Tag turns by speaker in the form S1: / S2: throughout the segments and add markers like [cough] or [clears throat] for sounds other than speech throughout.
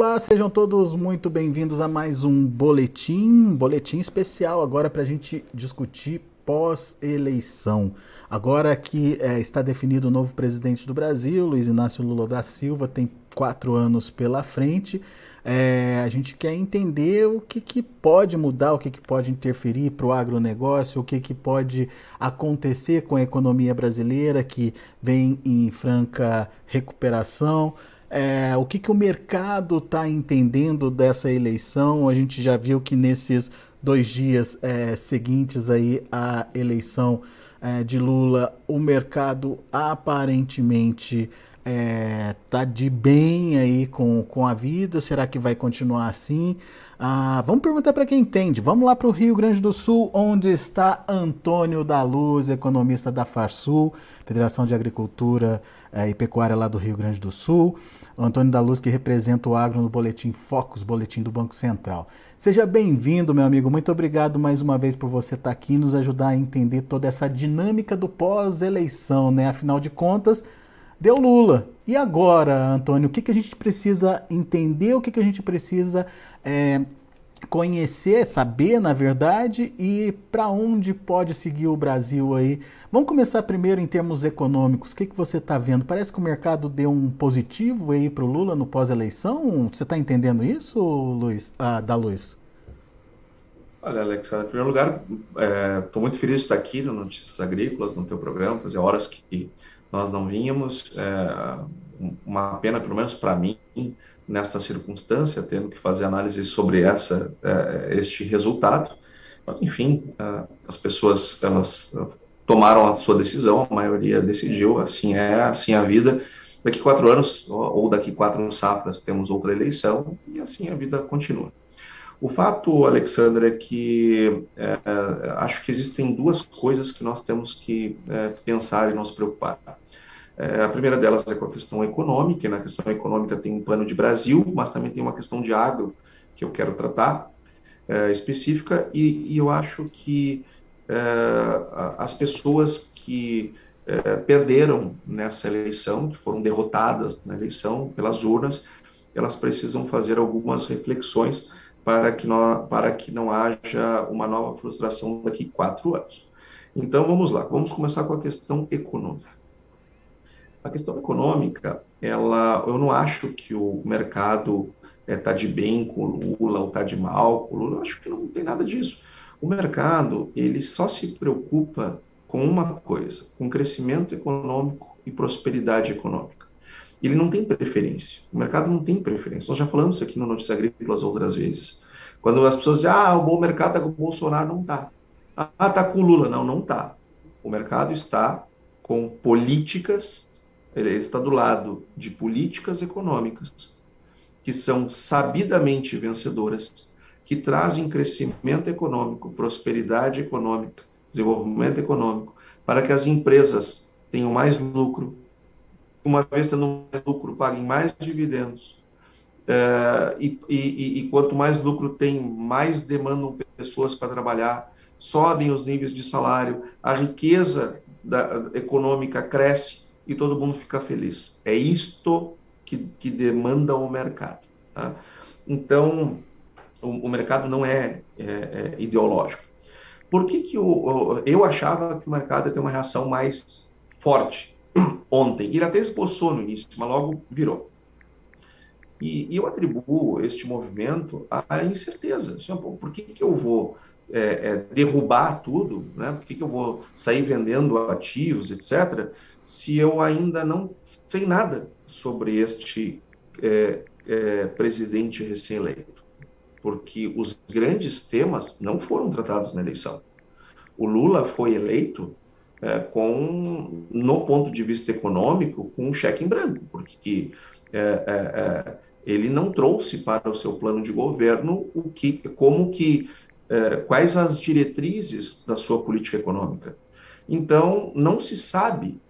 S1: Olá, sejam todos muito bem-vindos a mais um boletim, boletim especial agora para a gente discutir pós-eleição. Agora que é, está definido o novo presidente do Brasil, Luiz Inácio Lula da Silva, tem quatro anos pela frente. É, a gente quer entender o que, que pode mudar, o que, que pode interferir para o agronegócio, o que, que pode acontecer com a economia brasileira que vem em franca recuperação. É, o que, que o mercado está entendendo dessa eleição? A gente já viu que nesses dois dias é, seguintes aí à eleição é, de Lula, o mercado aparentemente está de bem aí com, com a vida. Será que vai continuar assim? Ah, vamos perguntar para quem entende. Vamos lá para o Rio Grande do Sul, onde está Antônio da Luz, economista da Farsul, Federação de Agricultura e Pecuária lá do Rio Grande do Sul. Antônio da Luz, que representa o agro no Boletim Focus, Boletim do Banco Central. Seja bem-vindo, meu amigo. Muito obrigado mais uma vez por você estar aqui e nos ajudar a entender toda essa dinâmica do pós-eleição, né? Afinal de contas, deu Lula. E agora, Antônio, o que, que a gente precisa entender, o que, que a gente precisa é, conhecer, saber, na verdade, e para onde pode seguir o Brasil aí. Vamos começar primeiro em termos econômicos. O que, que você está vendo? Parece que o mercado deu um positivo aí para o Lula no pós-eleição. Você está entendendo isso, Luiz? Ah, da Luz?
S2: Olha, Alex, em primeiro lugar, estou é, muito feliz de estar aqui no Notícias Agrícolas, no teu programa, fazia horas que nós não vínhamos. É, uma pena, pelo menos para mim, nesta circunstância, tendo que fazer análise sobre essa, é, este resultado. Mas, enfim, é, as pessoas elas tomaram a sua decisão, a maioria decidiu, assim é, assim é a vida. Daqui quatro anos, ou daqui quatro safras, temos outra eleição, e assim a vida continua. O fato, Alexandre, é que é, acho que existem duas coisas que nós temos que é, pensar e nos preocupar. É, a primeira delas é com a questão econômica, e na questão econômica tem um plano de Brasil, mas também tem uma questão de agro que eu quero tratar, é, específica, e, e, eu acho que é, as pessoas que é, perderam nessa eleição, que foram derrotadas na eleição pelas urnas, elas precisam fazer algumas reflexões para que não, para que não haja uma nova frustração daqui quatro anos. Então, vamos lá, vamos começar com a questão econômica. A questão econômica, ela, eu não acho que o mercado está eh, é, de bem com o Lula ou está de mal com o Lula, eu acho que não tem nada disso. O mercado, ele só se preocupa com uma coisa, com crescimento econômico e prosperidade econômica. Ele não tem preferência. O mercado não tem preferência. Nós já falamos isso aqui no Notícias Agrícolas outras vezes. Quando as pessoas dizem, ah, o bom mercado está com o Bolsonaro, não está. Ah, está com o Lula. Não, não está. O mercado está com políticas ele está do lado de políticas econômicas que são sabidamente vencedoras, que trazem crescimento econômico, prosperidade econômica, desenvolvimento econômico, para que as empresas tenham mais lucro, uma vez tendo mais lucro, paguem mais dividendos. É, e, e, e, quanto mais lucro tem, mais demandam pessoas para trabalhar, sobem os níveis de salário, a riqueza da, econômica cresce, e todo mundo fica feliz. É isto que, que demanda o mercado. Tá? Então, o, o, mercado não é, é, é ideológico. Por que, que o, eu achava que o mercado ia ter uma reação mais forte [clears throat] ontem? Ele até esboçou no início, mas logo virou. E, e eu atribuo este movimento à incerteza. Por que, que eu vou é, é, derrubar tudo? Né? Por que, que eu vou sair vendendo ativos, etc., se eu ainda não sei nada sobre este é, é, presidente recém-eleito, porque os grandes temas não foram tratados na eleição. O Lula foi eleito é, com, no ponto de vista econômico, com um cheque em branco, porque é, é, é, ele não trouxe para o seu plano de governo o que, como que, quais as diretrizes da sua política econômica. Então, não se sabe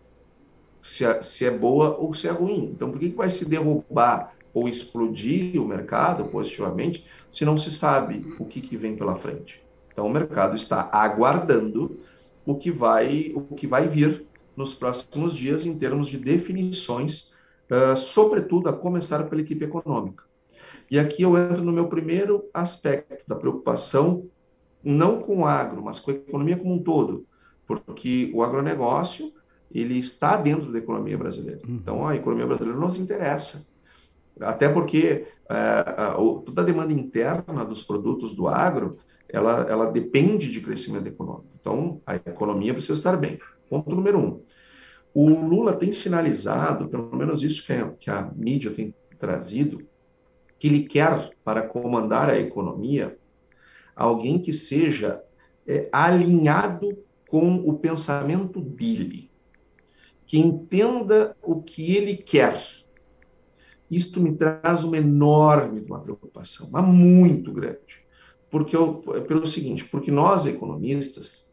S2: se é, se é boa ou se é ruim. Então, por que, que vai se derrubar ou explodir o mercado positivamente se não se sabe o que, que vem pela frente? Então, o mercado está aguardando o que vai, o que vai vir nos próximos dias em termos de definições, uh, sobretudo a começar pela equipe econômica. E aqui eu entro no meu primeiro aspecto da preocupação, não com o agro, mas com a economia como um todo, porque o agronegócio ele está dentro da economia brasileira. Uhum. Então, a economia brasileira nos interessa. Até porque a, toda a demanda interna dos produtos do agro, ela, ela depende de crescimento econômico. Então, a economia precisa estar bem. Ponto número um. O Lula tem sinalizado, pelo menos isso que a, que a mídia tem trazido, que ele quer, para comandar a economia, alguém que seja é, alinhado com o pensamento dele, que entenda o que ele quer. Isto me traz uma enorme uma preocupação, uma muito grande. Porque eu, pelo seguinte, porque nós economistas,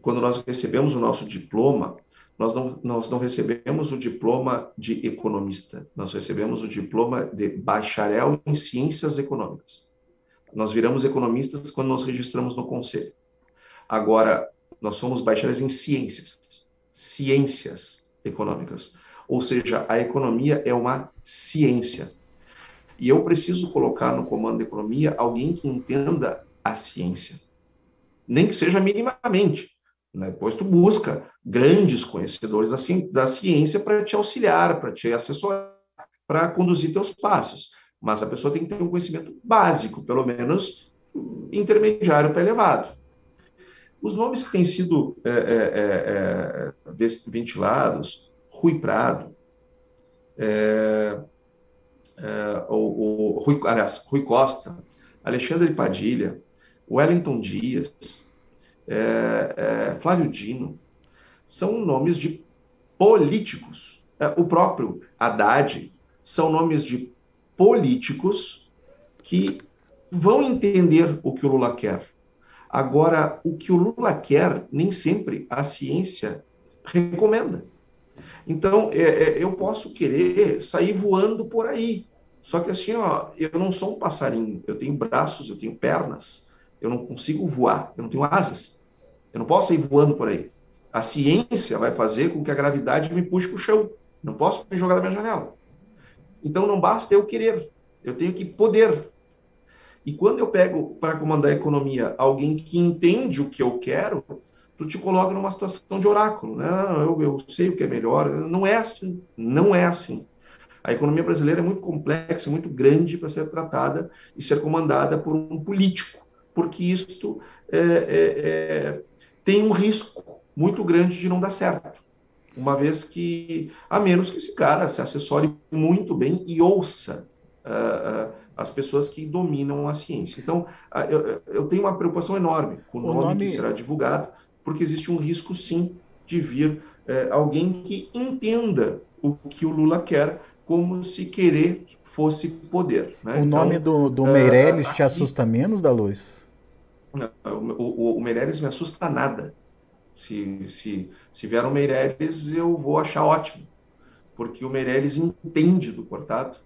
S2: quando nós recebemos o nosso diploma, nós não, nós não recebemos o diploma de economista, nós recebemos o diploma de bacharel em ciências econômicas. Nós viramos economistas quando nos registramos no conselho. Agora, nós somos bacharéis em ciências, ciências econômicas. Ou seja, a economia é uma ciência. E eu preciso colocar no comando da economia alguém que entenda a ciência. Nem que seja minimamente. Né? Depois tu busca grandes conhecedores da, ci da ciência para te auxiliar, para te assessorar, para conduzir teus passos. Mas a pessoa tem que ter um conhecimento básico, pelo menos intermediário para elevado. Os nomes que têm sido é, é, é, é ventilados, Rui Prado, é, é, o, o Rui, aliás, Rui Costa, Alexandre Padilha, Wellington Dias, é, é, Flávio Dino, são nomes de políticos. É, o próprio Haddad são nomes de políticos que vão entender o que o Lula quer. Agora, o que o Lula quer, nem sempre a ciência recomenda. Então, é, é, eu posso querer sair voando por aí. Só que assim, ó, eu não sou um passarinho. Eu tenho braços, eu tenho pernas. Eu não consigo voar, eu não tenho asas. Eu não posso ir voando por aí. A ciência vai fazer com que a gravidade me puxe para o chão. Não posso me jogar da minha janela. Então não basta eu querer, eu tenho que poder. E quando eu pego para comandar a economia alguém que entende o que eu quero, tu te coloca numa situação de oráculo, né? Eu, eu sei o que é melhor. Não é assim. Não é assim. A economia brasileira é muito complexa, muito grande para ser tratada e ser comandada por um político porque isto é, é, é, tem um risco muito grande de não dar certo. Uma vez que, a menos que esse cara se assessore muito bem e ouça uh, uh, as pessoas que dominam a ciência. Então, uh, eu, eu, tenho uma preocupação enorme com o, nome, nome, que será divulgado, porque existe um risco, sim, de vir eh, alguém que entenda o que o Lula quer, como se querer fosse poder. Né?
S1: O nome então, do, do Meirelles te assusta menos, da luz?
S2: O, o, o Meirelles me assusta nada. Se, se, se vier o Meirelles, eu vou achar ótimo, porque o Meirelles entende do cortado.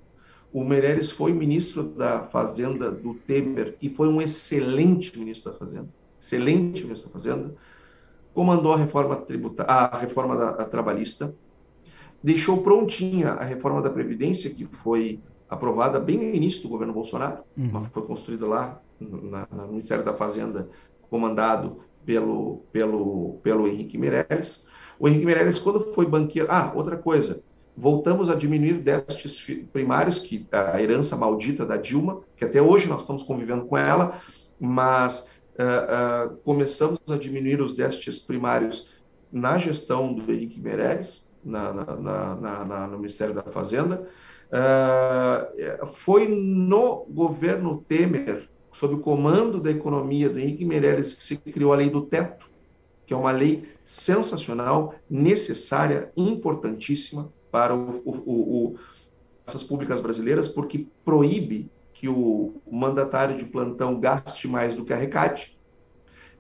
S2: O Meirelles foi ministro da Fazenda do Temer e foi um excelente ministro da Fazenda. Excelente ministro da Fazenda. Comandou a reforma tributária, a reforma da, a trabalhista, deixou prontinha a reforma da Previdência, que foi aprovada bem no início do governo Bolsonaro, uhum. mas foi construída lá na, no Ministério da Fazenda, comandado pelo, pelo, pelo Henrique Meirelles. O Henrique Meirelles, quando foi banqueiro. Ah, outra coisa. Voltamos a diminuir déficits primários, que a herança maldita da Dilma, que até hoje nós estamos convivendo com ela, mas uh, uh, começamos a diminuir os déficits primários na gestão do Henrique Meirelles, na, na, na, no Ministério da Fazenda. Uh, foi no governo Temer, sob o comando da economia do Henrique Meirelles, que se criou a lei do teto, que é uma lei sensacional, necessária, importantíssima para o, o, o, essas públicas brasileiras, porque proíbe que o mandatário de plantão gaste mais do que arrecade,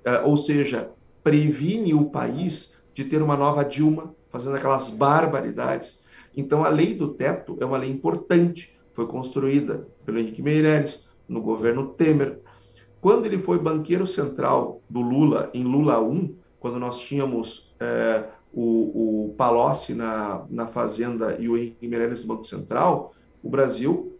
S2: uh, ou seja, previne o país de ter uma nova Dilma fazendo aquelas barbaridades. Então, a lei do teto é uma lei importante, foi construída pelo Henrique Meirelles, no governo Temer. Quando ele foi banqueiro central do Lula, em Lula 1, quando nós tínhamos é, o, o Palocci na, na Fazenda e o Henrique Meirelles no Banco Central, o Brasil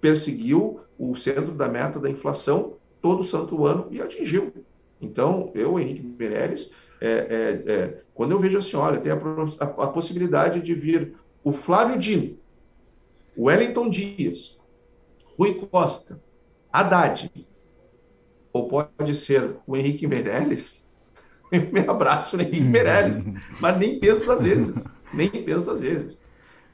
S2: perseguiu o centro da meta da inflação todo santo ano e atingiu. Então, eu, Henrique Meirelles, é, é, é, quando eu vejo assim, olha, tem a, a, a possibilidade de vir o Flávio Dino, o Wellington Dias, Rui Costa, Haddad, ou pode ser o Henrique Meirelles, [laughs] eu me abraço no Henrique Meirelles, mas nem penso das vezes, nem penso das vezes.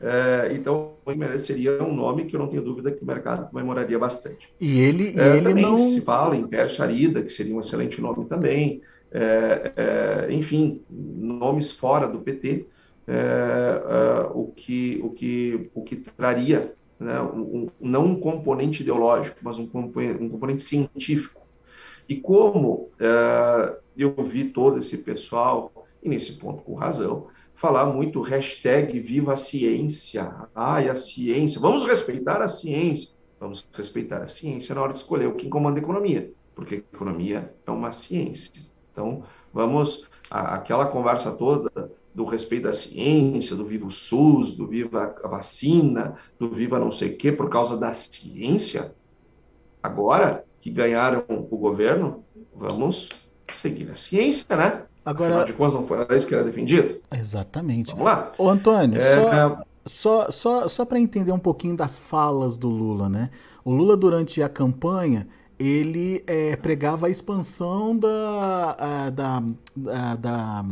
S2: É, então, o Henrique Meirelles seria um nome que eu não tenho dúvida que o mercado comemoraria bastante.
S1: E ele, é, ele
S2: também
S1: não...
S2: se fala em Per Charida, que seria um excelente nome também, é, é enfim, nomes fora do PT, é, é, o, que, o, que, o que traria né, um, não um componente ideológico, mas um componente, um componente científico. E como uh, eu vi todo esse pessoal, e nesse ponto com razão, falar muito hashtag viva a ciência, ai, a ciência, vamos respeitar a ciência, vamos respeitar a ciência na hora de escolher o que comanda a economia, porque a economia é uma ciência. Então, vamos, a, aquela conversa toda do respeito à ciência, do viva o SUS, do viva a vacina, do viva não sei o quê, por causa da ciência, agora que ganharam o governo, vamos seguir a ciência, né?
S1: Agora, Afinal
S2: de contas, não foi isso que era defendido?
S1: Exatamente.
S2: Vamos lá.
S1: Ô, Antônio, é... só, só, só, só para entender um pouquinho das falas do Lula, né? O Lula, durante a campanha, ele é, pregava a expansão da, a, da, a, da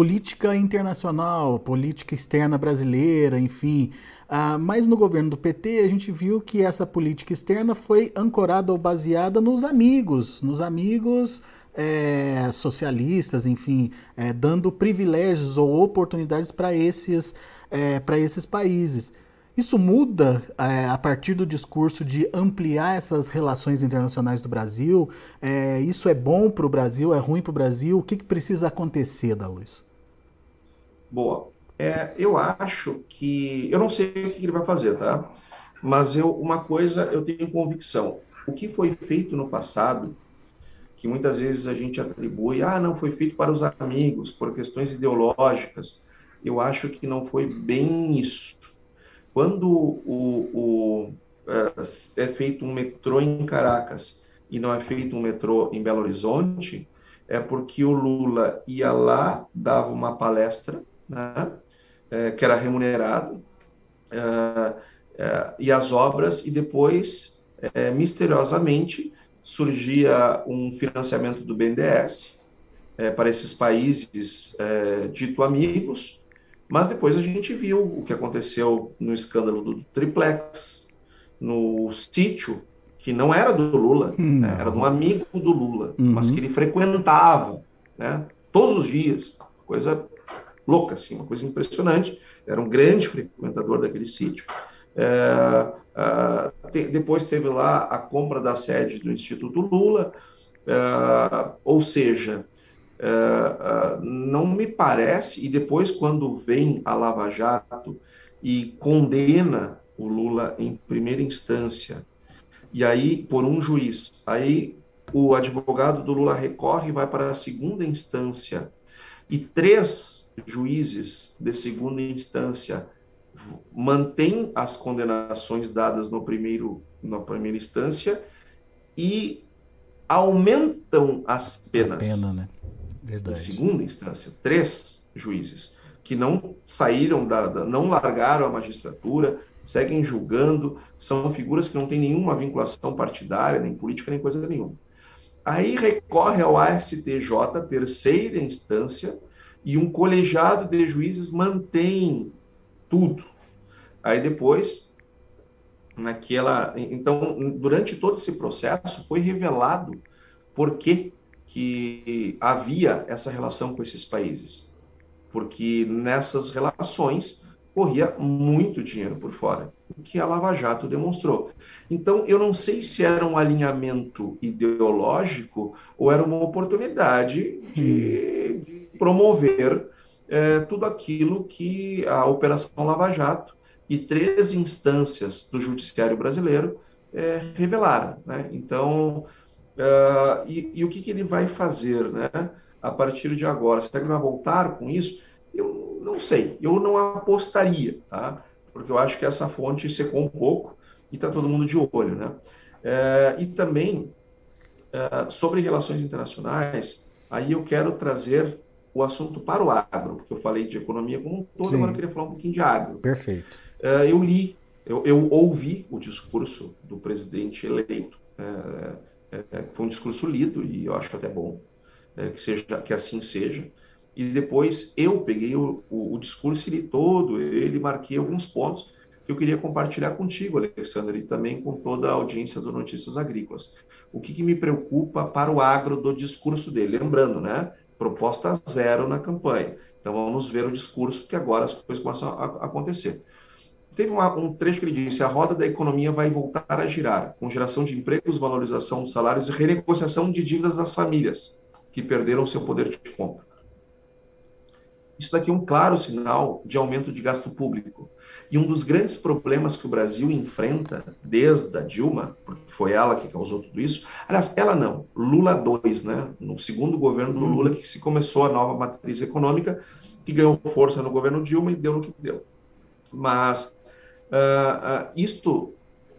S1: política internacional, política externa brasileira, enfim. Ah, mas no governo do PT a gente viu que essa política externa foi ancorada ou baseada nos amigos, nos amigos é, socialistas, enfim, é, dando privilégios ou oportunidades para esses, é, esses países. Isso muda é, a partir do discurso de ampliar essas relações internacionais do Brasil? É, isso é bom para o Brasil? É ruim para o Brasil? O que, que precisa acontecer, da luz?
S2: Boa. É, eu acho que. Eu não sei o que ele vai fazer, tá? Mas eu, uma coisa eu tenho convicção. O que foi feito no passado, que muitas vezes a gente atribui, ah, não foi feito para os amigos, por questões ideológicas, eu acho que não foi bem isso. Quando o, o é, é feito um metrô em Caracas e não é feito um metrô em Belo Horizonte, é porque o Lula ia lá, dava uma palestra, né? É, que era remunerado, é, é, e as obras, e depois, misteriosamente, surgia um financiamento do BNDES para esses países dito amigos, mas depois a gente viu o que aconteceu no escândalo do triplex, no sítio, que não era do Lula, né? era de um amigo do Lula, uhum. mas que ele frequentava né? todos os dias, coisa louca, assim, uma coisa impressionante. Era um grande frequentador daquele sítio. É, é, depois teve lá a compra da sede do Instituto Lula, é, ou seja, é, não me parece, e depois quando vem a Lava Jato e condena o Lula em primeira instância, e aí por um juiz, aí o advogado do Lula recorre e vai para a segunda instância, e três juízes de segunda instância mantêm as condenações dadas no primeiro, na primeira instância e aumentam as penas.
S1: Pena, né? Verdade.
S2: Em segunda instância, três juízes que não saíram da, da, não largaram a magistratura, seguem julgando, são figuras que não têm nenhuma vinculação partidária, nem política, nem coisa nenhuma. Aí recorre ao ASTJ, terceira instância, e um colegiado de juízes mantém tudo. Aí depois, naquela, então, durante todo esse processo foi revelado por que, que havia essa relação com esses países. Porque nessas relações corria muito dinheiro por fora, o que a Lava Jato demonstrou. Então, eu não sei se era um alinhamento ideológico ou era uma oportunidade de, hum. de promover é, tudo aquilo que a Operação Lava Jato e três instâncias do Judiciário brasileiro é, revelaram. Né? Então, uh, e, e, o que, que, ele vai fazer né, a partir de agora? Será que ele vai voltar com isso? Eu não sei, eu não apostaria, tá? porque eu acho que essa fonte secou um pouco e está todo mundo de olho, né? E também é, sobre relações internacionais, aí eu quero trazer o assunto para o agro, porque eu falei de economia como um todo, Sim. agora eu queria falar um pouquinho de agro.
S1: Perfeito.
S2: É, eu li, eu, eu, ouvi o discurso do presidente eleito, é, é, foi um discurso lido e eu acho até bom que seja que assim seja. E depois eu peguei o, o, o discurso e li todo, ele marquei alguns pontos que eu queria compartilhar contigo, Alexandre, e também com toda a audiência do Notícias Agrícolas. O que, que me preocupa para o agro do discurso dele? Lembrando, né? Proposta zero na campanha. Então vamos ver o discurso, porque agora as coisas começam a, acontecer. Teve uma, um trecho que ele disse: a roda da economia vai voltar a girar, com geração de empregos, valorização dos salários e renegociação de dívidas das famílias que perderam seu poder de compra. Isso daqui é um claro sinal de aumento de gasto público. E um dos grandes problemas que o Brasil enfrenta desde a Dilma, porque foi ela que causou tudo isso, aliás, ela não, Lula 2, né? No segundo governo do Lula que se começou a nova matriz econômica, que ganhou força no governo Dilma e deu no que deu. Mas uh, uh, isto,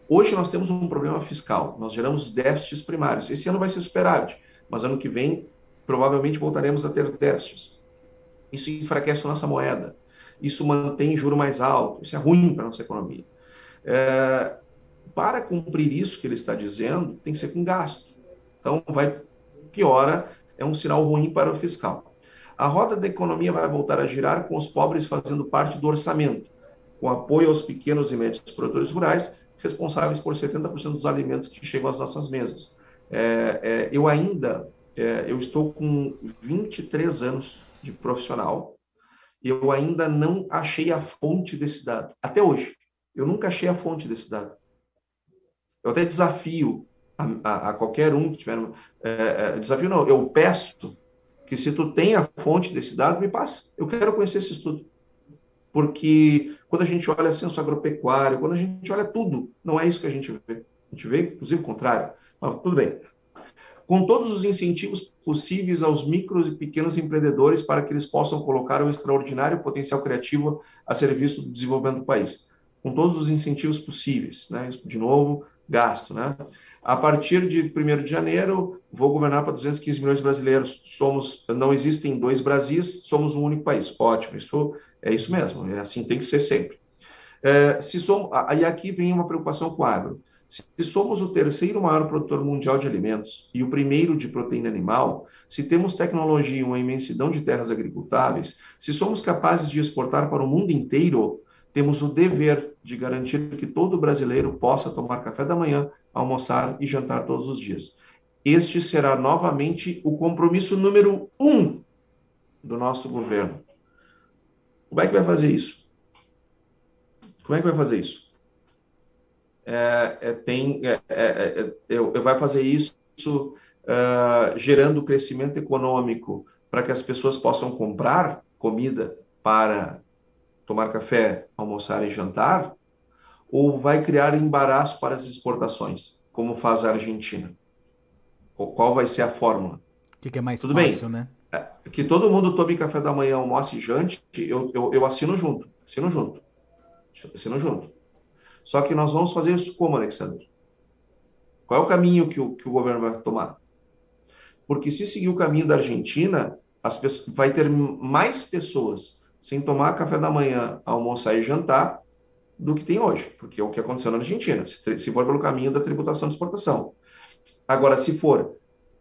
S2: hoje nós temos um problema fiscal, nós geramos déficits primários. Esse ano vai ser superávit, mas ano que vem provavelmente voltaremos a ter déficits. Isso enfraquece a nossa moeda. Isso mantém juro mais alto. Isso é ruim para a nossa economia. É, para cumprir isso que ele está dizendo, tem que ser com gasto. Então, vai piora, é um sinal ruim para o fiscal. A roda da economia vai voltar a girar com os pobres fazendo parte do orçamento, com apoio aos pequenos e médios produtores rurais, responsáveis por 70% dos alimentos que chegam às nossas mesas. É, é, eu ainda, é, eu estou com 23 anos de profissional, eu ainda não achei a fonte desse dado. Até hoje. Eu nunca achei a fonte desse dado. Eu até desafio a, a, a qualquer um que tiver. É, é, desafio não, eu peço que se tu tem a fonte desse dado, me passe. Eu quero conhecer esse estudo. Porque quando a gente olha censo agropecuário, quando a gente olha tudo, não é isso que a gente vê. A gente vê, inclusive, o contrário. Mas tudo bem com todos os incentivos possíveis aos micros e pequenos empreendedores para que eles possam colocar o extraordinário potencial criativo a serviço do desenvolvimento do país. Com todos os incentivos possíveis, né? De novo, gasto, né? A partir de 1 de janeiro, vou governar para 215 milhões de brasileiros. Somos, não existem dois Brasis, somos um único país. Ótimo, isso é isso mesmo, é assim tem que ser sempre. É, se somos, aí aqui vem uma preocupação com o agro. Se somos o terceiro maior produtor mundial de alimentos e o primeiro de proteína animal, se temos tecnologia e uma imensidão de terras agricultáveis, se somos capazes de exportar para o mundo inteiro, temos o dever de garantir que todo brasileiro possa tomar café da manhã, almoçar e jantar todos os dias. Este será novamente o compromisso número um do nosso governo. Como é que vai fazer isso? Como é que vai fazer isso? É, é, tem, é, é, vai fazer isso gerando crescimento econômico para que as pessoas possam comprar comida para tomar café, almoçar e jantar, ou vai criar embaraço para as exportações, como faz a Argentina? Qual vai ser a fórmula?
S1: O que, que, é mais Tudo fácil, bem, né?
S2: Que todo mundo tome café da manhã, almoce e jante, eu, eu, eu assino junto, assino junto, assino junto. Só que nós vamos fazer isso como, Alexandre? Qual é o caminho que o, que o governo vai tomar? Porque se seguir o caminho da Argentina, as pessoas, vai ter mais pessoas sem tomar café da manhã, almoçar e jantar do que tem hoje, porque é o que aconteceu na Argentina, se, se for pelo caminho da tributação de exportação. Agora, se for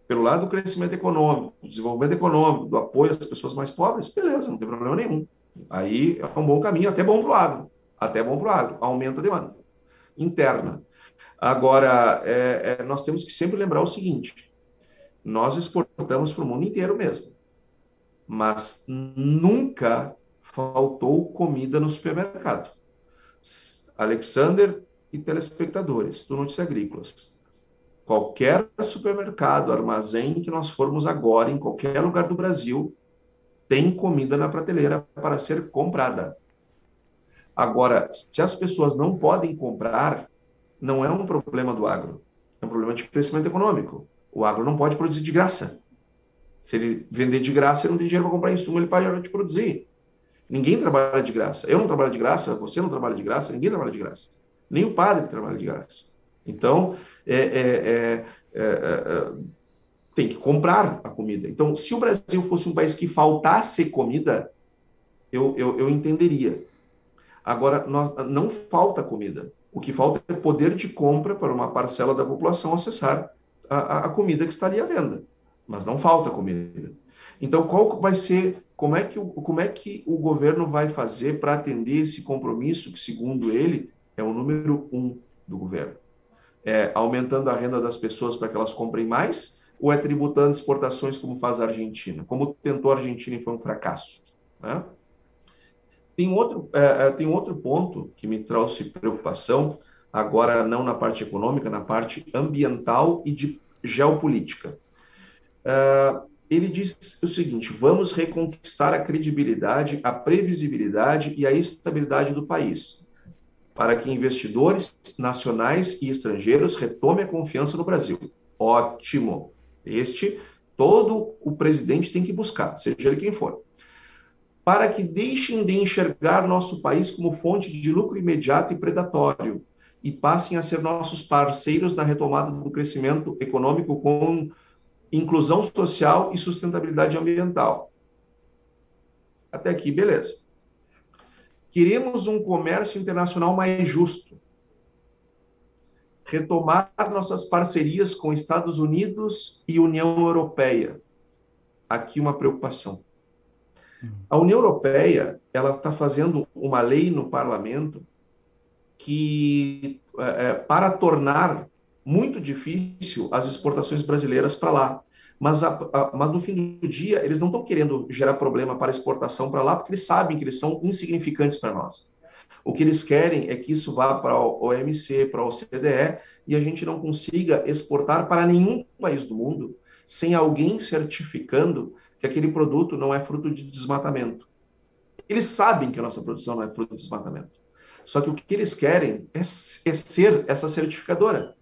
S2: pelo lado do crescimento econômico, do desenvolvimento econômico, do apoio às pessoas mais pobres, beleza, não tem problema nenhum. Aí é um bom caminho, até bom para o agro até bom para o agro, aumenta a demanda interna. Agora, é, é, nós temos que sempre lembrar o seguinte: nós exportamos para o mundo inteiro mesmo, mas nunca faltou comida no supermercado. Alexander e telespectadores do Notícias Agrícolas. Qualquer supermercado, armazém que nós formos agora, em qualquer lugar do Brasil, tem comida na prateleira para ser comprada. Agora, se as pessoas não podem comprar, não é um problema do agro, é um problema de crescimento econômico. O agro não pode produzir de graça. Se ele vender de graça, ele não tem dinheiro para comprar insumo, ele para de produzir. Ninguém trabalha de graça. Eu não trabalho de graça, você não trabalha de graça, ninguém trabalha de graça. nem o padre trabalha de graça. Então, é, é, é, tem que comprar a comida. Então, se o Brasil fosse um país que faltasse comida, eu, eu, eu entenderia. Agora, nós, não falta comida. O que falta é poder de compra para uma parcela da população acessar a, a comida que está ali à venda. Mas não falta comida. Então, qual vai ser, como é que o, como é que o governo vai fazer para atender esse compromisso que, segundo ele, é o número um do governo? É aumentando a renda das pessoas para que elas comprem mais ou é tributando exportações como faz a Argentina? Como tentou a Argentina e foi um fracasso? Né? Tem outro, é, é, tem outro ponto que me trouxe preocupação, agora não na parte econômica, na parte ambiental e de geopolítica. Uh, ele diz o seguinte: vamos reconquistar a credibilidade, a previsibilidade e a estabilidade do país, para que investidores nacionais e estrangeiros retomem a confiança no Brasil. Ótimo. Este todo o presidente tem que buscar, seja ele quem for para que deixem de enxergar nosso país como fonte de lucro imediato e predatório e passem a ser nossos parceiros na retomada do crescimento econômico com inclusão social e sustentabilidade ambiental. Até aqui, beleza. Queremos um comércio internacional mais justo. Retomar nossas parcerias com Estados Unidos e União Europeia. Aqui uma preocupação a União Europeia ela está fazendo uma lei no parlamento que é, é, para tornar muito difícil as exportações brasileiras para lá. Mas, a, a, mas no fim do dia, eles não estão querendo gerar problema para exportação para lá, porque eles sabem que eles são insignificantes para nós. O que eles querem é que isso vá para o OMC, para o OCDE, e a gente não consiga exportar para nenhum país do mundo sem alguém certificando que aquele produto não é fruto de desmatamento. Eles sabem que a nossa produção não é fruto de desmatamento. Só que o que eles querem é, é ser essa certificadora.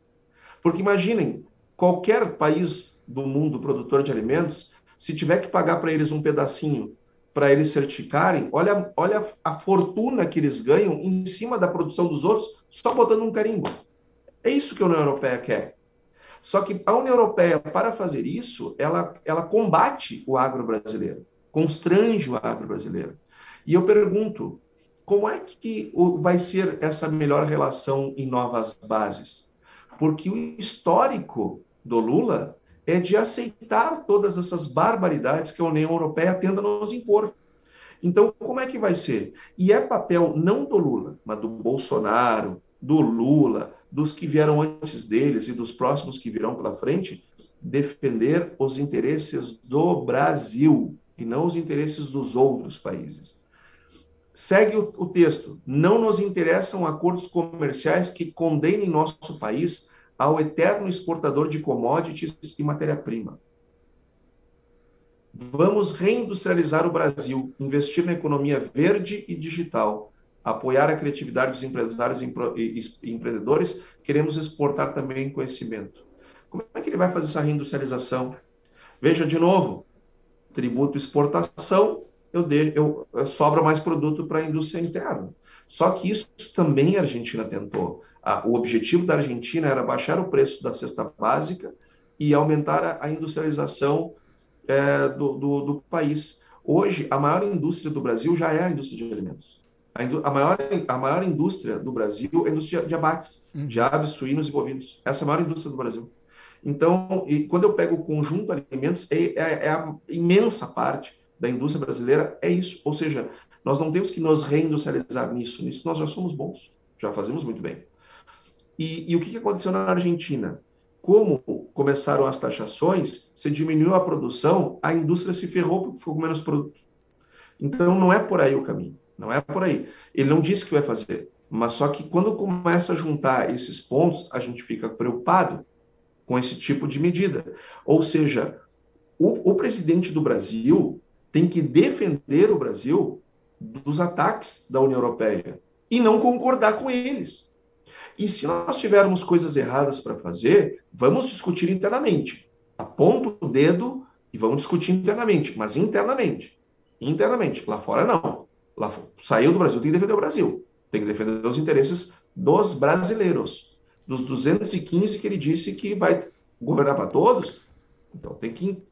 S2: Porque imaginem, qualquer país do mundo produtor de alimentos, se tiver que pagar para eles um pedacinho para eles certificarem, olha, olha a fortuna que eles ganham em cima da produção dos outros, só botando um carimbo. É isso que a União Europeia quer. Só que a União Europeia, para fazer isso, ela, ela combate o agro brasileiro, constrange o agro brasileiro. E eu pergunto, como é que vai ser essa melhor relação em novas bases? Porque o histórico do Lula é de aceitar todas essas barbaridades que a União Europeia tenta nos impor. Então, como é que vai ser? E é papel não do Lula, mas do Bolsonaro, do Lula, dos que vieram antes deles e dos próximos que virão pela frente, defender os interesses do Brasil e não os interesses dos outros países. Segue o, o texto. Não nos interessam acordos comerciais que condenem nosso país ao eterno exportador de commodities e matéria-prima. Vamos reindustrializar o Brasil, investir na economia verde e digital, apoiar a criatividade dos empresários e empreendedores, queremos exportar também conhecimento. Como é que ele vai fazer essa reindustrialização? Veja de novo, tributo exportação, eu, de, eu, eu sobra mais produto para a indústria interna. Só que isso também a Argentina tentou. o objetivo da Argentina era baixar o preço da cesta básica e aumentar a, a industrialização é, do, do, do país. Hoje, a maior indústria do Brasil já é a indústria de alimentos. A, maior, a maior indústria do Brasil é a indústria de abates, uhum. de aves, suínos e bovinos. Essa é a maior indústria do Brasil. Então, e quando eu pego o conjunto de alimentos, é, é, é, a imensa parte da indústria brasileira é isso. Ou seja, nós não temos que nos reindustrializar nisso. Nisso nós já somos bons, já fazemos muito bem. E, e o que aconteceu na Argentina? Como começaram as taxações, se diminuiu a produção, a indústria se ferrou porque ficou com menos produto. Então, não é por aí o caminho. Não é por aí. Ele não disse que vai fazer. Mas só que quando começa a juntar esses pontos, a gente fica preocupado com esse tipo de medida. Ou seja, o, o presidente do Brasil tem que defender o Brasil dos ataques da União Europeia e não concordar com eles. E se nós tivermos coisas erradas para fazer, vamos discutir internamente. Aponta o dedo e vamos discutir internamente, mas internamente. Internamente. Lá fora, não lá saiu do Brasil, tem que defender o Brasil. tem que defender os interesses dos brasileiros. Dos 215 que ele disse que vai governar para todos, então tem que,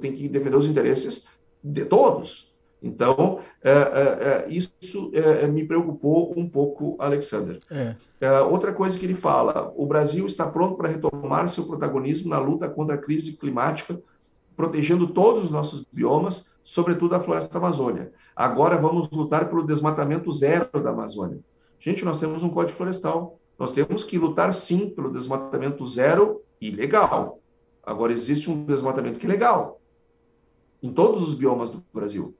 S2: tem que defender os interesses de todos. Então, é, é, é isso é, é, me preocupou um pouco, Alexander. É. outra coisa que ele fala: o Brasil está pronto para retomar seu protagonismo na luta contra a crise climática, protegendo todos os nossos biomas, sobretudo a floresta amazônia. Agora vamos lutar pelo desmatamento zero da Amazônia. Gente, nós temos um código florestal. Nós temos que lutar sim pelo desmatamento zero e legal. Agora existe um desmatamento que é legal em todos os biomas do Brasil.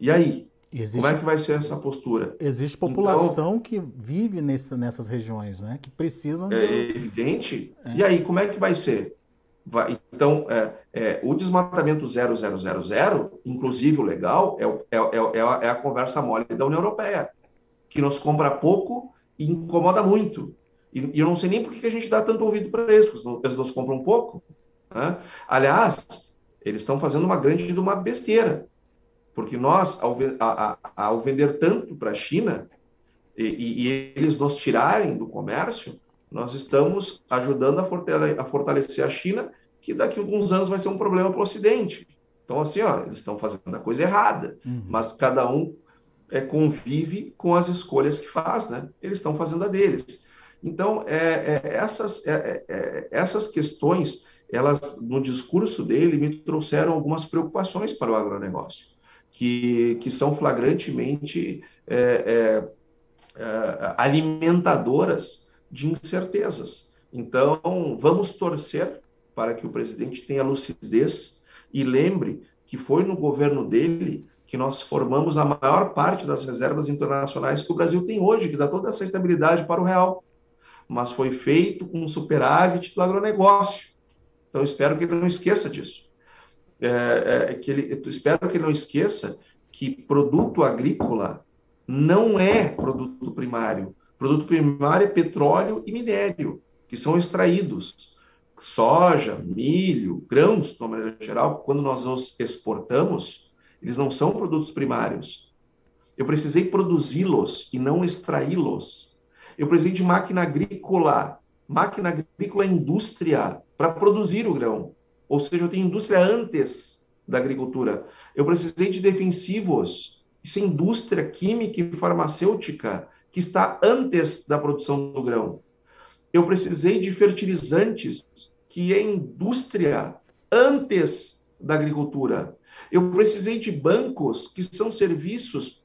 S2: E aí? Existe, Como é que vai ser essa postura?
S1: Existe população então, que vive nesse, nessas regiões, né? Que precisam
S2: de... É evidente. É. E aí, como é que vai ser? Vai, então, é, é, o desmatamento 0000, inclusive o legal, é, é, é, é, a conversa mole da União Europeia, que nos compra pouco e incomoda muito. E, e eu não sei nem por que a gente dá tanto ouvido para eles, porque eles nos compram pouco. Né? Aliás, eles estão fazendo uma grande de uma besteira porque nós, ao, a, a, ao vender tanto para a China e, e, eles nos tirarem do comércio, nós estamos ajudando a, fortale a fortalecer a China, que daqui a alguns anos vai ser um problema para o Ocidente. Então, assim, ó, eles estão fazendo a coisa errada, uhum. mas cada um é, convive com as escolhas que faz, né? Eles estão fazendo a deles. Então, é, é, essas, é, é, é, essas questões, elas, no discurso dele, me trouxeram algumas preocupações para o agronegócio que, que são flagrantemente é, alimentadoras de incertezas. Então, vamos torcer para que o presidente tenha lucidez e lembre que foi no governo dele que nós formamos a maior parte das reservas internacionais que o Brasil tem hoje, que dá toda essa estabilidade para o real. Mas foi feito com superávit do agronegócio. Então, espero que ele não esqueça disso é, é, que ele, espero que ele não esqueça que produto agrícola não é produto primário. Produto primário é petróleo e minério, que são extraídos. Soja, milho, grãos, de uma maneira geral, quando nós os exportamos, eles não são produtos primários. Eu precisei produzi-los e não extraí-los. Eu precisei de máquina agrícola. Máquina agrícola é indústria para produzir o grão. Ou seja, eu tenho indústria antes da agricultura. Eu precisei de defensivos. Isso é indústria química e farmacêutica que está antes da produção do grão. Eu precisei de fertilizantes, que é indústria antes da agricultura. Eu precisei de bancos, que são serviços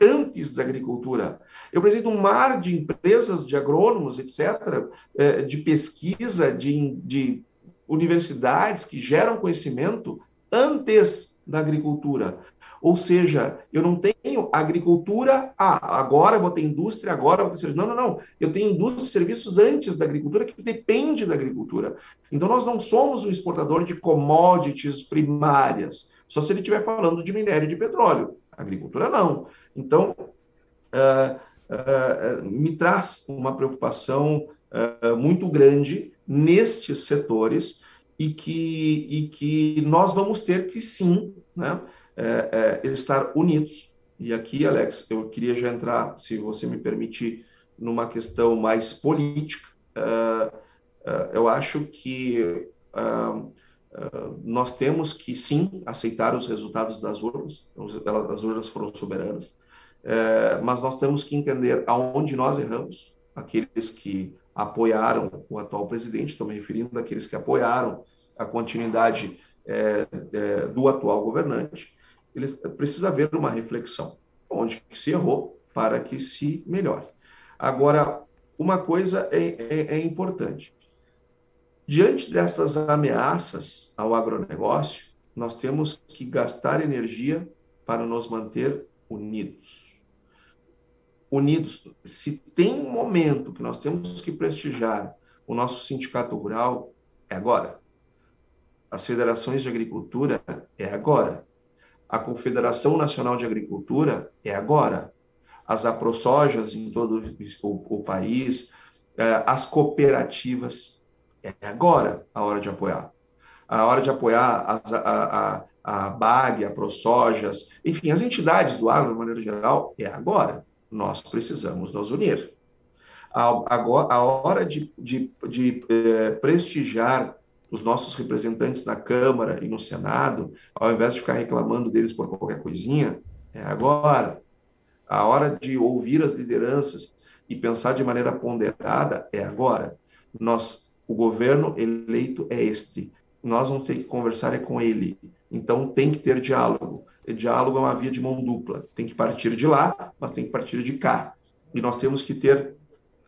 S2: antes da agricultura. Eu precisei de um mar de empresas, de agrônomos, etc., eh, de pesquisa, de, de universidades que geram conhecimento antes da agricultura. Ou seja, eu não tenho agricultura, ah, agora vou ter indústria, agora vou ter serviço. Não, não, não. Eu tenho indústria e serviços antes da agricultura que depende da agricultura. Então, nós não somos um exportador de commodities primárias, só se ele estiver falando de minério de petróleo. Agricultura não. Então, uh, uh, me traz uma preocupação uh, muito grande nestes setores e que, e que nós vamos ter que sim né, é, é, estar unidos. E aqui, Alex, eu queria já entrar, se você me permitir, numa questão mais política. Uh, uh, eu acho que uh, nós temos que sim aceitar os resultados das urnas, as urnas foram soberanas, mas nós temos que entender aonde nós erramos, aqueles que apoiaram o atual presidente, estou me referindo àqueles que apoiaram a continuidade do atual governante, ele precisa haver uma reflexão, onde se errou para que se melhore. Agora, uma coisa é, é, é importante. Diante dessas ameaças ao agronegócio, nós temos que gastar energia para nos manter unidos unidos. Se tem um momento que nós temos que prestigiar o nosso sindicato rural, é agora. As federações de agricultura é agora. A Confederação Nacional de Agricultura é agora. As aprosojas em todo o, o país, é, as cooperativas, é agora a hora de apoiar. A hora de apoiar as, a, a, a BAG, a ProSojas, enfim, as entidades do agro, de maneira geral, é agora nós precisamos nos unir. A, a, a hora de, de, de eh, prestigiar os nossos representantes na Câmara e no Senado, ao invés de ficar reclamando deles por qualquer coisinha, é agora. A hora de ouvir as lideranças e pensar de maneira ponderada é agora. Nós, o governo eleito é este. Nós vamos ter que conversar é com ele. Então tem que ter diálogo. E diálogo é uma via de mão dupla. Tem que partir de lá, mas tem que partir de cá. E nós temos que ter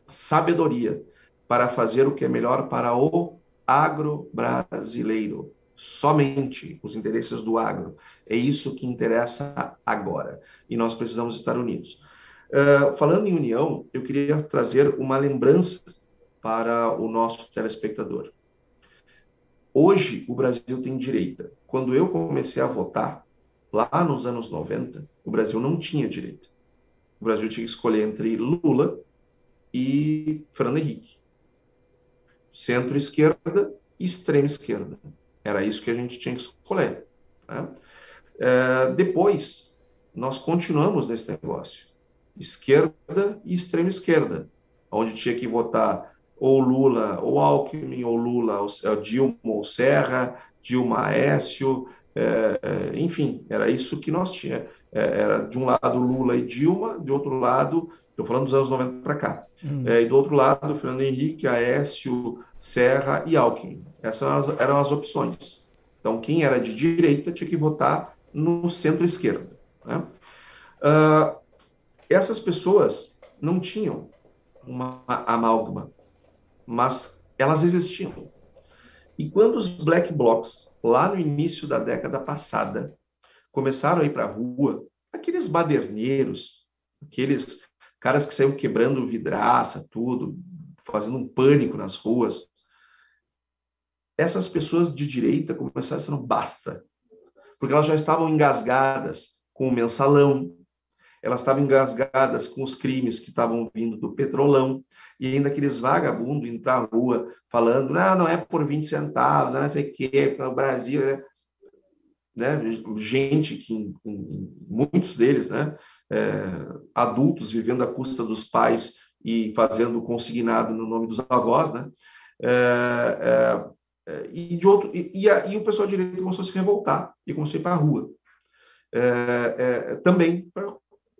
S2: sabedoria para fazer o que é melhor para o agro brasileiro. Somente os interesses do agro. É isso que interessa agora. E nós precisamos estar unidos. Uh, falando em união, eu queria trazer uma lembrança para o nosso telespectador. Hoje, o Brasil tem direita. Quando eu comecei a votar, lá nos anos 90, o Brasil não tinha direita. O Brasil tinha que escolher entre Lula e Fernando Henrique. Centro-esquerda e extrema-esquerda. Era isso que a gente tinha que escolher. Né? É, depois, nós continuamos nesse negócio. Esquerda e extrema-esquerda, onde tinha que votar ou Lula, ou Alckmin, ou Lula, ou Dilma, ou Serra, Dilma Aécio, é, é, enfim, era isso que nós tínhamos. É, era de um lado Lula e Dilma, de outro lado, estou falando dos anos 90 para cá, hum. É, e do outro lado, Fernando Henrique, Aécio, Serra e Alckmin. Essas eram as, opções. Então, quem era de direita tinha que votar no centro-esquerda. Né? Uh, essas pessoas não tinham uma amálgama mas elas existiam. E quando os black blocs, lá no início da década passada, começaram a ir para a rua, aqueles baderneiros, aqueles caras que saíam quebrando vidraça, tudo, fazendo um pânico nas ruas, essas pessoas de direita começaram a dizer, basta, porque elas já estavam engasgadas com o mensalão, elas estavam engasgadas com os crimes que estavam vindo do petrolão, e ainda aqueles vagabundos indo para a rua falando, não, não é por 20 centavos, não sei o quê, no Brasil... É... Né? Gente que, muitos deles, né? É, adultos vivendo à custa dos pais e fazendo consignado no nome dos avós, né? É, é, e, de outro, e, e, e, o pessoal direito começou a se revoltar e começou a ir para a rua. Também para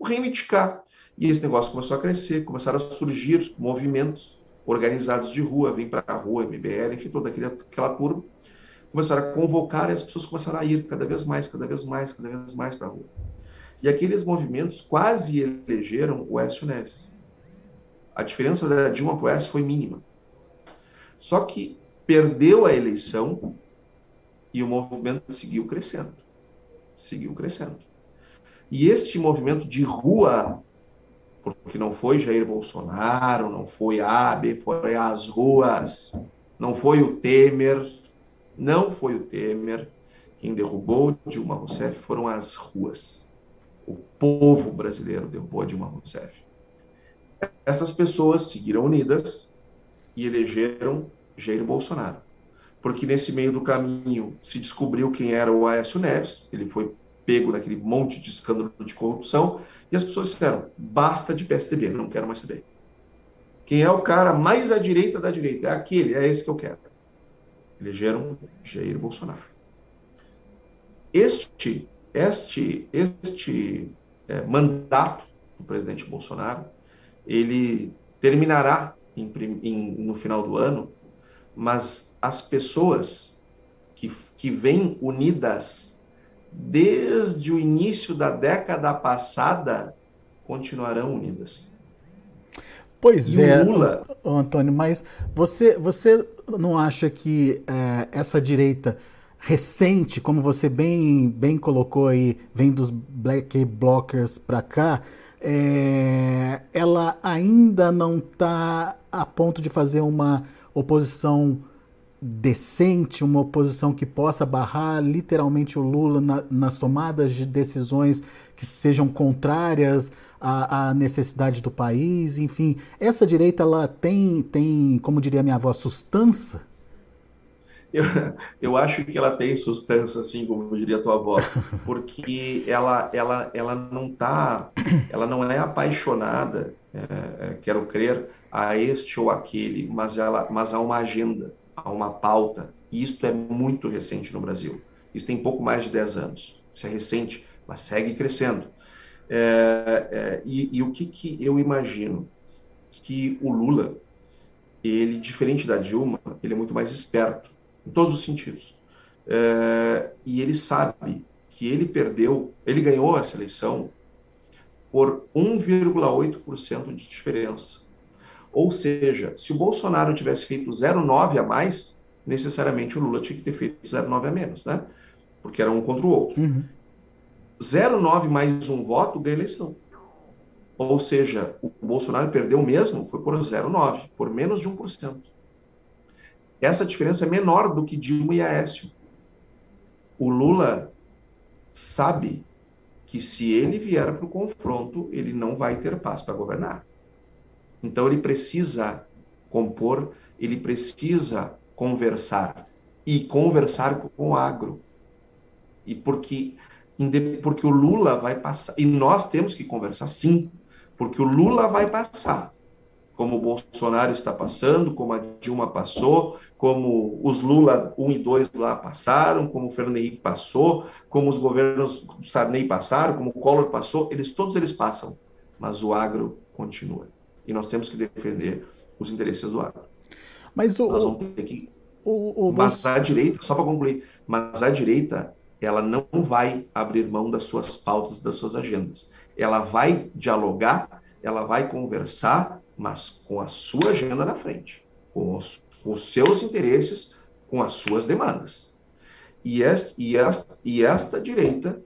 S2: reivindicar. E esse negócio começou a crescer, começaram a surgir movimentos organizados de rua, vem para a rua, MBL, enfim, toda aquela, aquela turma, começaram a convocar e as pessoas começaram a ir cada vez mais, cada vez mais, cada vez mais para a rua. E aqueles movimentos quase elegeram o Écio Neves. A diferença da Dilma para o Écio foi mínima. Só que perdeu a eleição e o movimento seguiu crescendo. Seguiu crescendo. E este movimento de rua, porque não foi Jair Bolsonaro, não foi Abe, foi as ruas, não foi o Temer, não foi o Temer. Quem derrubou Dilma Rousseff foram as ruas. O povo brasileiro derrubou Dilma Rousseff. Essas pessoas seguiram unidas e elegeram Jair Bolsonaro. Porque nesse meio do caminho se descobriu quem era o Aécio Neves, ele foi pego naquele monte de escândalo de corrupção, e as pessoas disseram: basta de PSDB, não quero mais saber. Quem é o cara mais à direita da direita? É aquele, é esse que eu quero. Elegeram Jair Bolsonaro. Este, este, este é, mandato do presidente Bolsonaro, ele terminará em, em, no final do ano, mas as pessoas que, que vêm unidas desde o início da década passada, continuarão unidas.
S1: Pois e é, Lula... Antônio, mas você, você não acha que é, essa direita recente, como você bem, bem colocou aí, vem dos black blockers para cá, é, ela ainda não está a ponto de fazer uma oposição decente, uma oposição que possa barrar literalmente o Lula na, nas tomadas de decisões que sejam contrárias à, à, necessidade do país, enfim, essa direita ela tem, tem, como diria minha avó, sustância?
S2: Eu, eu acho que ela tem substância, assim, como diria tua avó, [laughs] porque ela, ela, ela não tá, ela não é apaixonada, é, é, quero crer, a este ou aquele, mas, ela, mas há uma agenda, há uma pauta, e isto é muito recente no Brasil. Isso tem pouco mais de 10 anos. Isso é recente, mas segue crescendo. É, é, e, e, o que, que eu imagino? Que o Lula, ele, diferente da Dilma, ele é muito mais esperto, em todos os sentidos. É, e ele sabe que ele perdeu, ele ganhou essa eleição por 1,8% de diferença. Ou seja, se o Bolsonaro tivesse feito 0,9 a mais, necessariamente o Lula tinha que ter feito 0,9 a menos, né? Porque era um contra o outro. Uhum. 0,9 mais um voto ganha eleição. Ou seja, o Bolsonaro perdeu mesmo foi por 0,9, por menos de 1%. Essa diferença é menor do que Dilma e Aécio. O Lula sabe que se ele vier para o confronto, ele não vai ter paz para governar. Então ele precisa compor, ele precisa conversar e conversar com o agro. E porque porque o Lula vai passar e nós temos que conversar sim, porque o Lula vai passar, como o Bolsonaro está passando, como a Dilma passou, como os Lula 1 e 2 lá passaram, como o Henrique passou, como os governos do Sarney passaram, como o Collor passou, eles todos eles passam, mas o agro continua. E nós temos que defender os interesses do agro.
S1: Mas o,
S2: nós vamos ter que o, o, mas a direita, só para concluir, mas a direita ela não vai abrir mão das suas pautas, das suas agendas. Ela vai dialogar, ela vai conversar, mas com a sua agenda na frente, com os, com os seus interesses, com as suas demandas. E esta, e esta, e esta direita,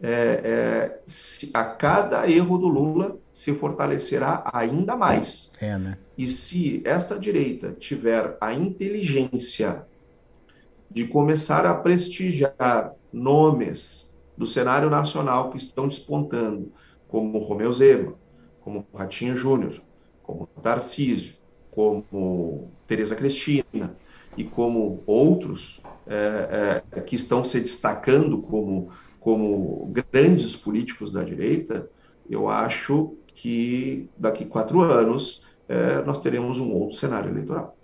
S2: é, é, se, a cada erro do Lula, se fortalecerá ainda mais.
S1: É, né?
S2: E se esta direita tiver a inteligência de começar a prestigiar nomes do cenário nacional que estão despontando, como Romeu Zema, como Ratinho Júnior, como Tarcísio, como Tereza Cristina e como outros é, é, que estão se destacando como, como grandes políticos da direita, eu acho que daqui quatro anos é, nós teremos um outro cenário eleitoral.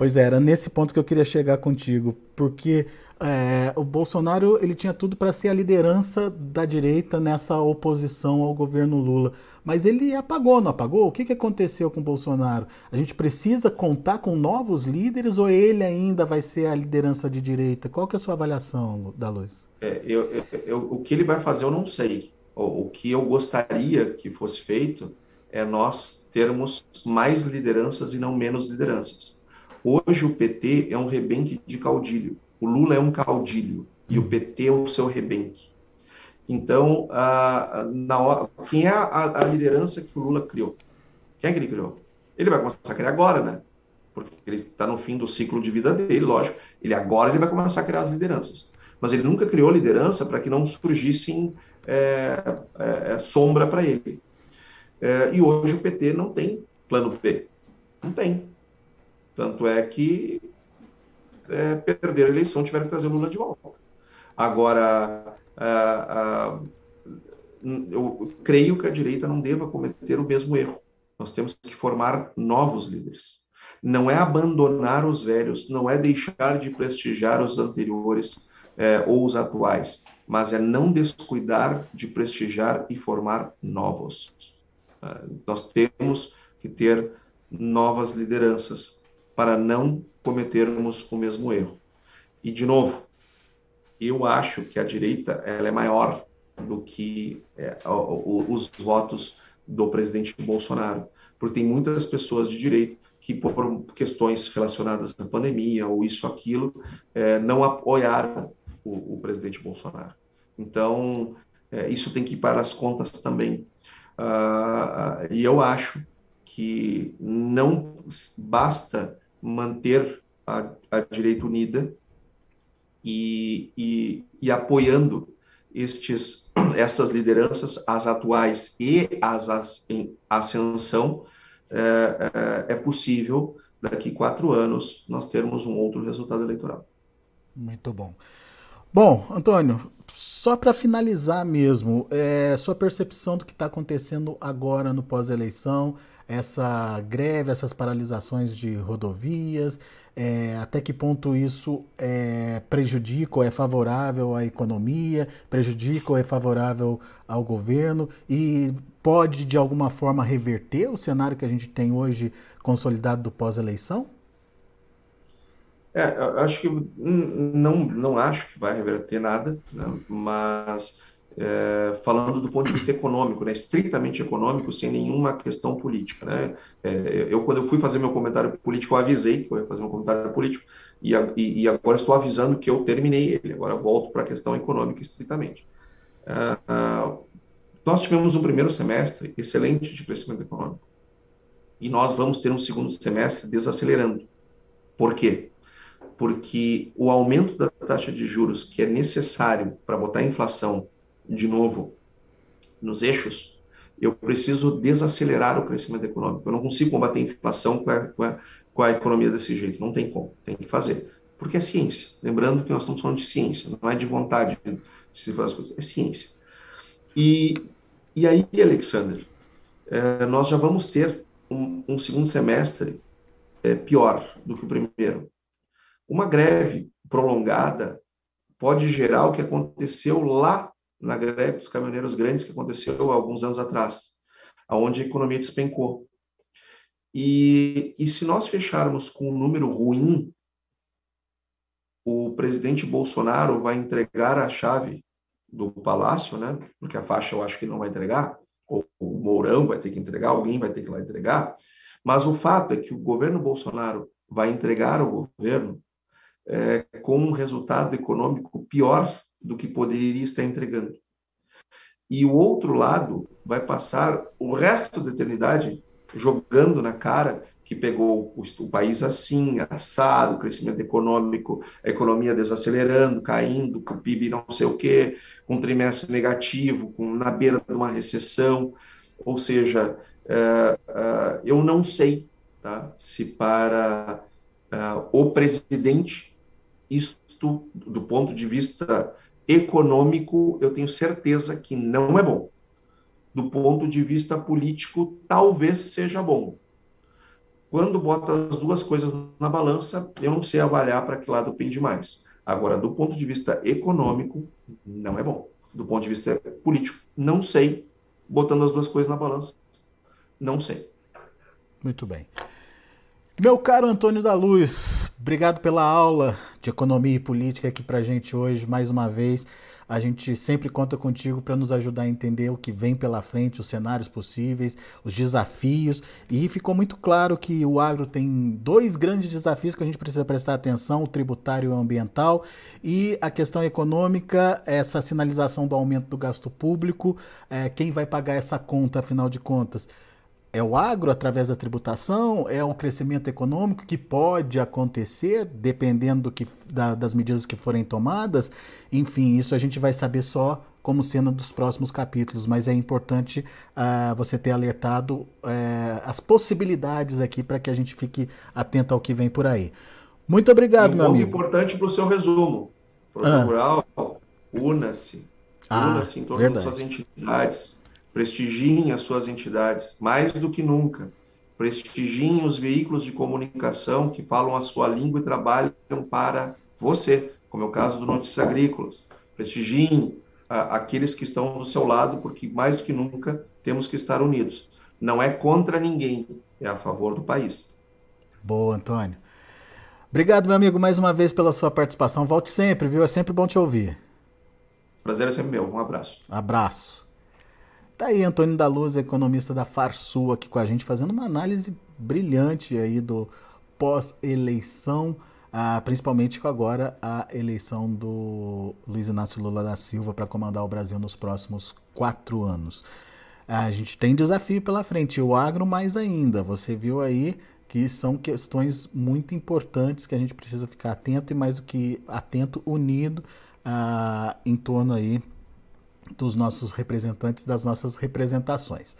S1: Pois é, era nesse ponto que eu queria chegar contigo, porque é, o Bolsonaro ele tinha tudo para ser a liderança da direita nessa oposição ao governo Lula, mas ele apagou, não apagou? O que, que aconteceu com o Bolsonaro? A gente precisa contar com novos líderes ou ele ainda vai ser a liderança de direita? Qual que é a sua avaliação, da Luz?
S2: É, eu, eu, eu, o que ele vai fazer eu não sei. O, o que eu gostaria que fosse feito é nós termos mais lideranças e não menos lideranças. Hoje o PT é um rebenque de caudilho. O Lula é um caudilho e o PT é o seu rebenque. Então, a, na hora, quem é a, a, liderança que o Lula criou? Quem é que ele criou? Ele vai começar a criar agora, né? Porque ele está no fim do ciclo de vida dele, lógico. Ele agora ele vai começar a criar as lideranças. Mas ele nunca criou liderança para que não surgissem é, é, é sombra para ele. É, e hoje o PT não tem plano B. Não tem. Tanto é que é, perder a eleição tiveram que trazer o Lula de volta. Agora, eu creio que a direita não deva cometer o mesmo erro. Nós temos que formar novos líderes. Não é abandonar os velhos, não é deixar de prestigiar os anteriores é, ou os atuais, mas é não descuidar de prestigiar e formar novos. É, nós temos que ter novas lideranças para não cometermos o mesmo erro. E, de novo, eu acho que a direita ela é maior do que é, os votos do presidente Bolsonaro, porque tem muitas pessoas de direita que, por questões relacionadas à pandemia ou isso aquilo, é, não apoiaram o, o, presidente Bolsonaro. Então, é, isso tem que ir para as contas também. Ah, e eu acho que não basta manter a, a direita unida e, e, e, apoiando estes, [clears throat] essas lideranças, as atuais e as, as em ascensão, é, é, é possível, daqui quatro anos, nós termos um outro resultado eleitoral.
S1: Muito bom. Bom, Antônio, só para finalizar mesmo, é, sua percepção do que está acontecendo agora no pós-eleição, essa greve, essas paralisações de rodovias, é, até que ponto isso é, prejudica ou é favorável à economia, prejudica ou é favorável ao governo e pode de alguma forma reverter o cenário que a gente tem hoje consolidado do pós-eleição?
S2: É, acho que não, não acho que vai reverter nada, né? mas é, falando do ponto de vista econômico, né? estritamente econômico, sem nenhuma questão política. Né? É, eu, quando eu fui fazer meu comentário político, eu avisei que eu ia fazer meu comentário político, e, e, e agora estou avisando que eu terminei ele, agora volto para a questão econômica estritamente. É, nós tivemos um primeiro semestre excelente de crescimento econômico, e nós vamos ter um segundo semestre desacelerando. Por quê? porque o aumento da taxa de juros que é necessário para botar a inflação de novo nos eixos, eu preciso desacelerar o crescimento econômico. Eu não consigo combater a inflação com a, com a, com a economia desse jeito. Não tem como. Tem que fazer. Porque é ciência. Lembrando que nós estamos falando de ciência, não é de vontade de se fazer as coisas. É ciência. E, e aí, Alexander, é, nós já vamos ter um, um segundo semestre é, pior do que o primeiro. Uma greve prolongada pode gerar o que aconteceu lá na greve dos caminhoneiros grandes, que aconteceu há alguns anos atrás, aonde a economia despencou. E, e se nós fecharmos com um número ruim, o presidente Bolsonaro vai entregar a chave do palácio, né? Porque a faixa eu acho que não vai entregar, ou o Mourão vai ter que entregar, alguém vai ter que ir lá entregar. Mas o fato é que o governo Bolsonaro vai entregar ao governo é, com um resultado econômico pior do que poderia estar entregando. E o outro lado vai passar o resto da eternidade jogando na cara que pegou o, país assim, assado, crescimento econômico, a economia desacelerando, caindo, com o PIB não sei o quê, com trimestre negativo, com na beira de uma recessão. Ou seja, uh, uh, eu não sei tá, se para uh, o presidente isto, do ponto de vista econômico, eu tenho certeza que não é bom. Do ponto de vista político, talvez seja bom. Quando bota as duas coisas na balança, eu não sei avaliar para que lado pende mais. Agora, do ponto de vista econômico, não é bom. Do ponto de vista político, não sei. Botando as duas coisas na balança, não sei.
S1: Muito bem. Meu caro Antônio da Luz, obrigado pela aula de economia e política aqui para gente hoje, mais uma vez. A gente sempre conta contigo para nos ajudar a entender o que vem pela frente, os cenários possíveis, os desafios. E ficou muito claro que o agro tem dois grandes desafios que a gente precisa prestar atenção: o tributário e o ambiental. E a questão econômica, essa sinalização do aumento do gasto público. É, quem vai pagar essa conta, afinal de contas? É o agro através da tributação, é um crescimento econômico que pode acontecer dependendo que, da, das medidas que forem tomadas. Enfim, isso a gente vai saber só como cena dos próximos capítulos, mas é importante uh, você ter alertado uh, as possibilidades aqui para que a gente fique atento ao que vem por aí. Muito obrigado, e um meu amigo.
S2: importante para o seu resumo. Produtor ah. Rural, una-se. Ah, una-se em todas verdade. as suas entidades prestigiem as suas entidades mais do que nunca. Prestigiem os veículos de comunicação que falam a sua língua e trabalham para você, como é o caso do Notícias Agrícolas. Prestigiem a, aqueles que estão do seu lado, porque mais do que nunca temos que estar unidos. Não é contra ninguém, é a favor do país.
S1: Boa, Antônio. Obrigado, meu amigo, mais uma vez pela sua participação. Volte sempre, viu? É sempre bom te ouvir.
S2: Prazer é sempre meu. Um abraço.
S1: Abraço. Tá aí Antônio da Luz, economista da Farsul, aqui com a gente, fazendo uma análise brilhante aí do pós-eleição, ah, principalmente com agora a eleição do Luiz Inácio Lula da Silva para comandar o Brasil nos próximos quatro anos. A gente tem desafio pela frente, o agro mais ainda. Você viu aí que são questões muito importantes que a gente precisa ficar atento e mais do que atento, unido ah, em torno aí dos nossos representantes, das nossas representações.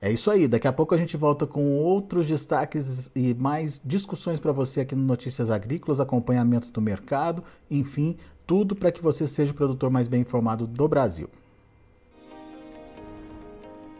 S1: É isso aí, daqui a pouco a gente volta com outros destaques e mais discussões para você aqui no Notícias Agrícolas, acompanhamento do mercado, enfim, tudo para que você seja o produtor mais bem informado do Brasil.